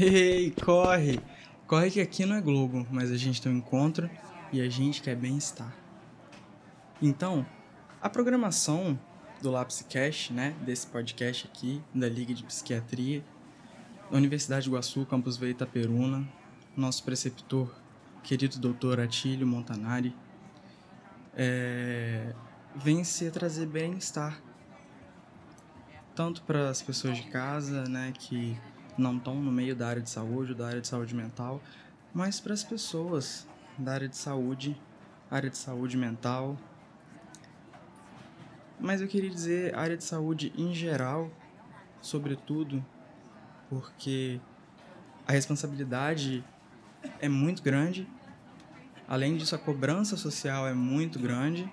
Ei, corre! Corre que aqui não é Globo, mas a gente tem um encontro e a gente quer bem-estar. Então, a programação do Lapscast, né, desse podcast aqui, da Liga de Psiquiatria, da Universidade de Iguaçu, Campus Veio Itaperuna, nosso preceptor, querido doutor Atílio Montanari, é, vem se trazer bem-estar tanto para as pessoas de casa, né, que não estão no meio da área de saúde, da área de saúde mental, mas para as pessoas da área de saúde, área de saúde mental. Mas eu queria dizer área de saúde em geral, sobretudo, porque a responsabilidade é muito grande. Além disso, a cobrança social é muito grande.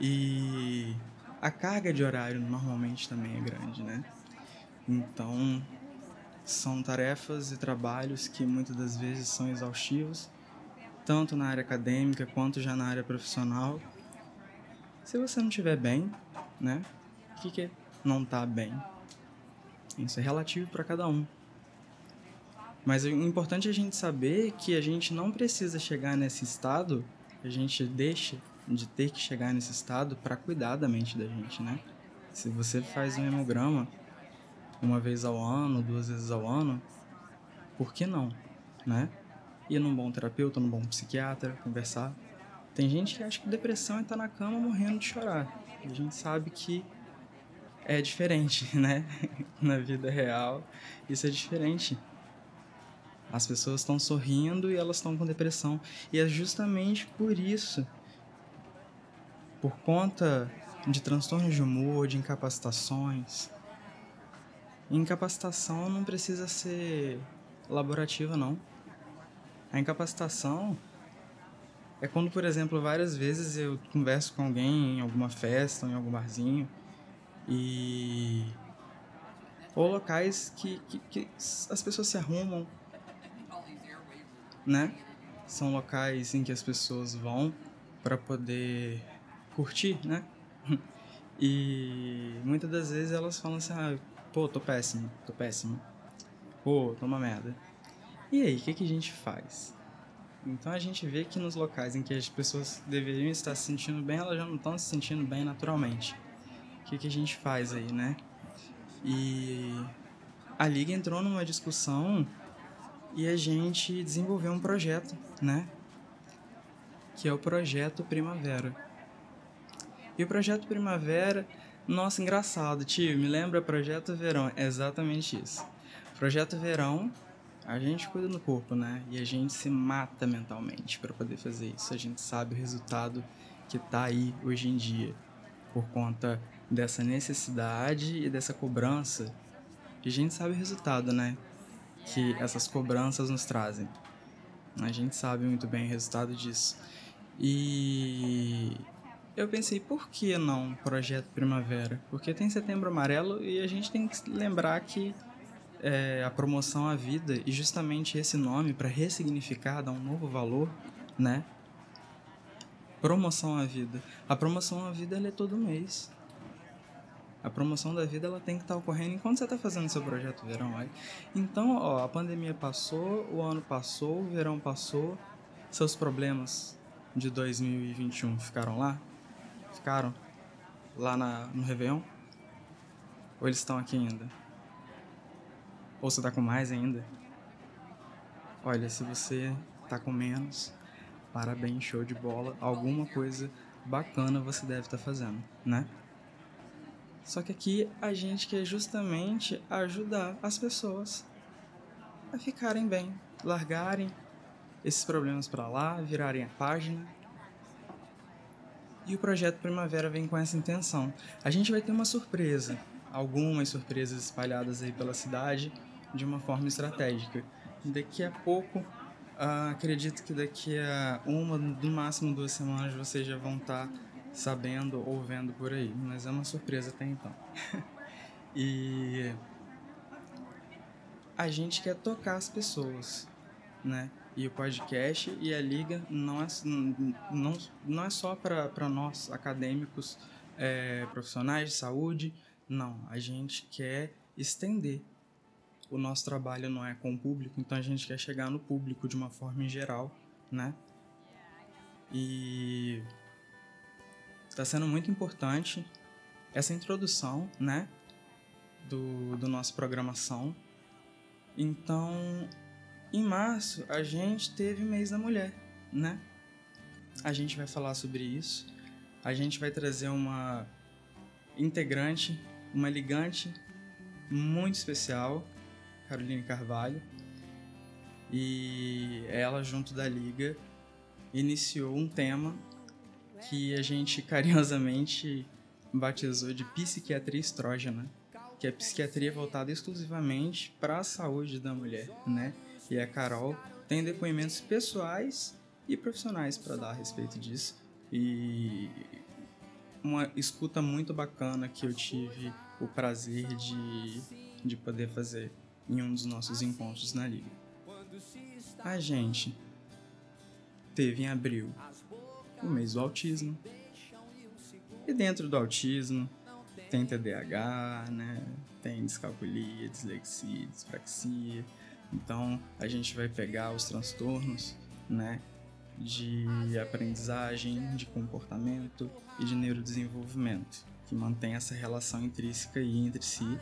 E a carga de horário normalmente também é grande, né? Então, são tarefas e trabalhos que muitas das vezes são exaustivos, tanto na área acadêmica quanto já na área profissional. Se você não estiver bem, né? O que, que é não tá bem? Isso é relativo para cada um. Mas o importante é a gente saber que a gente não precisa chegar nesse estado, a gente deixa de ter que chegar nesse estado para cuidar da mente da gente, né? Se você faz um hemograma uma vez ao ano, duas vezes ao ano, por que não, né? Ir num bom terapeuta, num bom psiquiatra, conversar. Tem gente que acha que depressão é estar na cama morrendo de chorar. A gente sabe que é diferente, né? na vida real, isso é diferente. As pessoas estão sorrindo e elas estão com depressão. E é justamente por isso por conta de transtornos de humor, de incapacitações. Incapacitação não precisa ser laborativa, não. A incapacitação é quando, por exemplo, várias vezes eu converso com alguém em alguma festa, em algum barzinho, e. ou locais que, que, que as pessoas se arrumam, né? São locais em que as pessoas vão para poder curtir, né? E muitas das vezes elas falam assim, ah, pô, tô péssimo, tô péssimo. Pô, tô uma merda. E aí, o que, que a gente faz? Então a gente vê que nos locais em que as pessoas deveriam estar se sentindo bem, elas já não estão se sentindo bem naturalmente. O que, que a gente faz aí, né? E a Liga entrou numa discussão e a gente desenvolveu um projeto, né? Que é o Projeto Primavera e o Projeto Primavera, nossa, engraçado, tio, me lembra Projeto Verão, é exatamente isso. Projeto Verão, a gente cuida do corpo, né? E a gente se mata mentalmente para poder fazer isso. A gente sabe o resultado que tá aí hoje em dia por conta dessa necessidade e dessa cobrança. E a gente sabe o resultado, né? Que essas cobranças nos trazem. A gente sabe muito bem o resultado disso. E eu pensei, por que não Projeto Primavera? Porque tem Setembro Amarelo e a gente tem que lembrar que é, a promoção à vida e justamente esse nome para ressignificar, dar um novo valor, né? Promoção à vida. A promoção à vida ela é todo mês. A promoção da vida ela tem que estar tá ocorrendo enquanto você está fazendo seu projeto verão. Aí. Então, ó, a pandemia passou, o ano passou, o verão passou, seus problemas de 2021 ficaram lá? Ficaram lá na, no Réveillon? Ou eles estão aqui ainda? Ou você tá com mais ainda? Olha, se você tá com menos, parabéns, show de bola. Alguma coisa bacana você deve estar tá fazendo, né? Só que aqui a gente quer justamente ajudar as pessoas a ficarem bem, largarem esses problemas para lá, virarem a página e o projeto Primavera vem com essa intenção. A gente vai ter uma surpresa, algumas surpresas espalhadas aí pela cidade de uma forma estratégica. Daqui a pouco, uh, acredito que daqui a uma, no máximo duas semanas, vocês já vão estar tá sabendo ou vendo por aí. Mas é uma surpresa até então. e a gente quer tocar as pessoas, né? E o podcast e a liga não é, não, não é só para nós acadêmicos é, profissionais de saúde, não. A gente quer estender o nosso trabalho não é com o público, então a gente quer chegar no público de uma forma em geral, né? E está sendo muito importante essa introdução, né, do, do nossa programação. Então, em março, a gente teve mês da mulher, né? A gente vai falar sobre isso. A gente vai trazer uma integrante, uma ligante muito especial, Caroline Carvalho. E ela, junto da Liga, iniciou um tema que a gente carinhosamente batizou de psiquiatria estrógena, que é psiquiatria voltada exclusivamente para a saúde da mulher, né? E a Carol tem depoimentos pessoais e profissionais para dar a respeito disso. E uma escuta muito bacana que eu tive o prazer de, de poder fazer em um dos nossos encontros na Liga. A gente teve em abril o mês do autismo. E dentro do autismo tem TDAH, né? Tem descalculia, dislexia, dispraxia. Então a gente vai pegar os transtornos, né? De aprendizagem, de comportamento e de neurodesenvolvimento, que mantém essa relação intrínseca e entre si,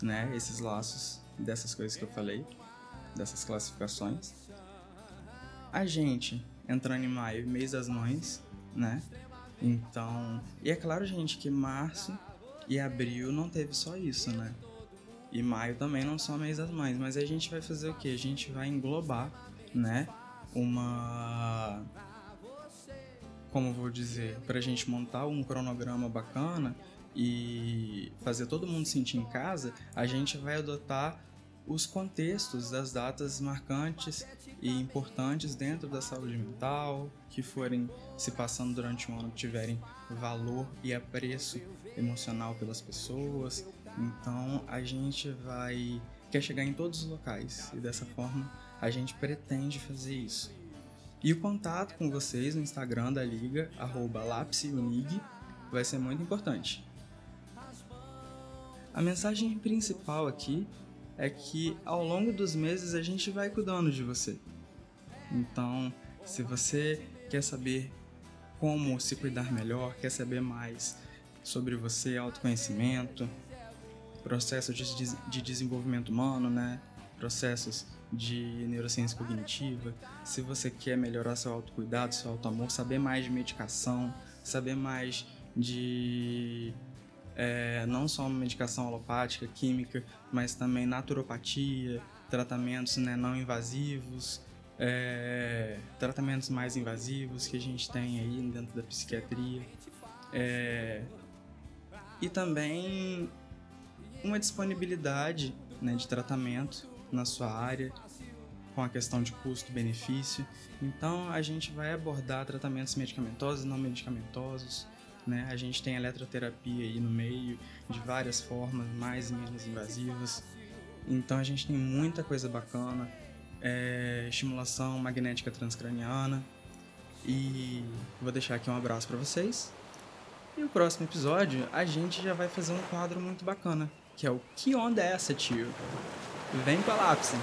né? Esses laços dessas coisas que eu falei, dessas classificações. A gente entrando em maio, mês das mães, né? Então, e é claro, gente, que março e abril não teve só isso, né? E maio também não só mês das mães, mas a gente vai fazer o que? A gente vai englobar, né? Uma como vou dizer, para a gente montar um cronograma bacana e fazer todo mundo sentir em casa, a gente vai adotar os contextos das datas marcantes e importantes dentro da saúde mental, que forem se passando durante um ano, que tiverem valor e apreço emocional pelas pessoas. Então a gente vai quer chegar em todos os locais e dessa forma a gente pretende fazer isso. E o contato com vocês no Instagram da Liga, lapseunig, vai ser muito importante. A mensagem principal aqui é que ao longo dos meses a gente vai cuidando de você. Então, se você quer saber como se cuidar melhor, quer saber mais sobre você, autoconhecimento, processos de, de desenvolvimento humano, né? processos de neurociência cognitiva, se você quer melhorar seu autocuidado, seu autoamor, saber mais de medicação, saber mais de é, não só medicação alopática, química, mas também naturopatia, tratamentos né, não invasivos, é, tratamentos mais invasivos que a gente tem aí dentro da psiquiatria. É, e também uma disponibilidade né, de tratamento na sua área, com a questão de custo-benefício. Então a gente vai abordar tratamentos medicamentosos e não medicamentosos, né? A gente tem eletroterapia aí no meio, de várias formas, mais e menos invasivas. Então a gente tem muita coisa bacana, é, estimulação magnética transcraniana. E vou deixar aqui um abraço para vocês. E o próximo episódio a gente já vai fazer um quadro muito bacana, que é o Que Onda é essa, tio? Vem lápis!